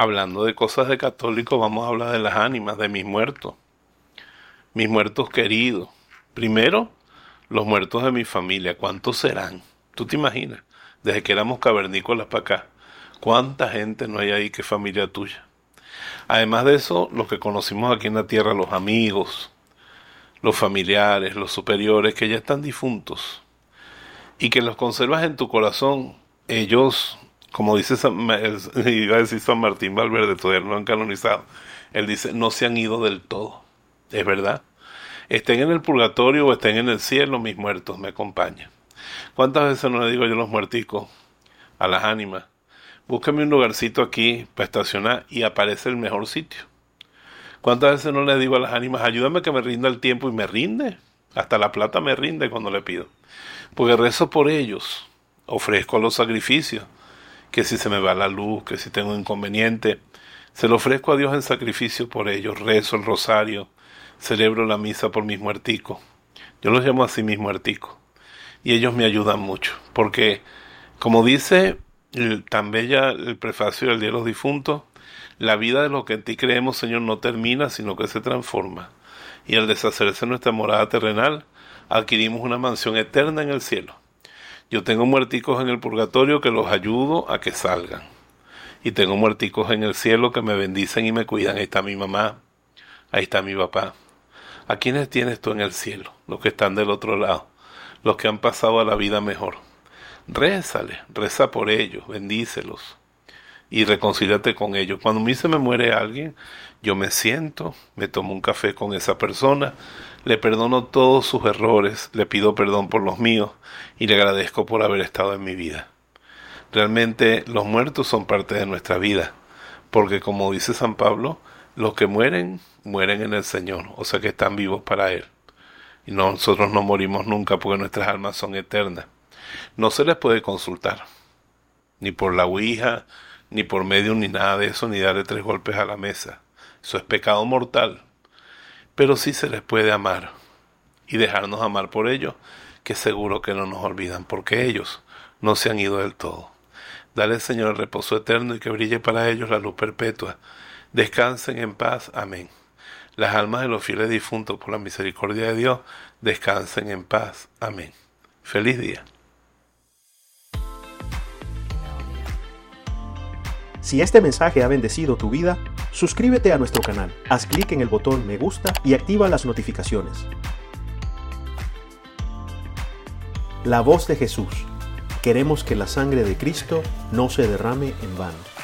hablando de cosas de católico, vamos a hablar de las ánimas de mis muertos, mis muertos queridos. Primero, los muertos de mi familia, ¿cuántos serán? ¿Tú te imaginas? Desde que éramos cavernícolas para acá, ¿cuánta gente no hay ahí que familia tuya? Además de eso, los que conocimos aquí en la tierra, los amigos, los familiares, los superiores, que ya están difuntos, y que los conservas en tu corazón, ellos, como dice iba a decir San Martín Valverde, todavía no han canonizado, él dice, no se han ido del todo, es verdad. Estén en el purgatorio o estén en el cielo, mis muertos me acompañan. ¿Cuántas veces no le digo yo a los muerticos, a las ánimas, búsqueme un lugarcito aquí para estacionar y aparece el mejor sitio? ¿Cuántas veces no le digo a las ánimas, ayúdame que me rinda el tiempo y me rinde? Hasta la plata me rinde cuando le pido. Porque rezo por ellos, ofrezco los sacrificios, que si se me va la luz, que si tengo inconveniente, se lo ofrezco a Dios en sacrificio por ellos, rezo el rosario, celebro la misa por mis muerticos. Yo los llamo así mis muerticos. Y ellos me ayudan mucho, porque como dice tan bella el prefacio del Día de los Difuntos, la vida de lo que en ti creemos, Señor, no termina, sino que se transforma. Y al deshacerse nuestra morada terrenal, adquirimos una mansión eterna en el cielo. Yo tengo muerticos en el purgatorio que los ayudo a que salgan. Y tengo muerticos en el cielo que me bendicen y me cuidan. Ahí está mi mamá, ahí está mi papá. ¿A quiénes tienes tú en el cielo? Los que están del otro lado, los que han pasado a la vida mejor. Rézale, reza por ellos, bendícelos y reconcíliate con ellos. Cuando a mí se me muere alguien, yo me siento, me tomo un café con esa persona, le perdono todos sus errores, le pido perdón por los míos y le agradezco por haber estado en mi vida. Realmente los muertos son parte de nuestra vida, porque como dice San Pablo, los que mueren, mueren en el Señor, o sea que están vivos para Él. Y nosotros no morimos nunca porque nuestras almas son eternas. No se les puede consultar, ni por la Ouija, ni por medio ni nada de eso, ni darle tres golpes a la mesa. Eso es pecado mortal. Pero sí se les puede amar y dejarnos amar por ellos, que seguro que no nos olvidan, porque ellos no se han ido del todo. Dale, Señor, el reposo eterno y que brille para ellos la luz perpetua. Descansen en paz. Amén. Las almas de los fieles difuntos, por la misericordia de Dios, descansen en paz. Amén. Feliz día. Si este mensaje ha bendecido tu vida, suscríbete a nuestro canal, haz clic en el botón me gusta y activa las notificaciones. La voz de Jesús. Queremos que la sangre de Cristo no se derrame en vano.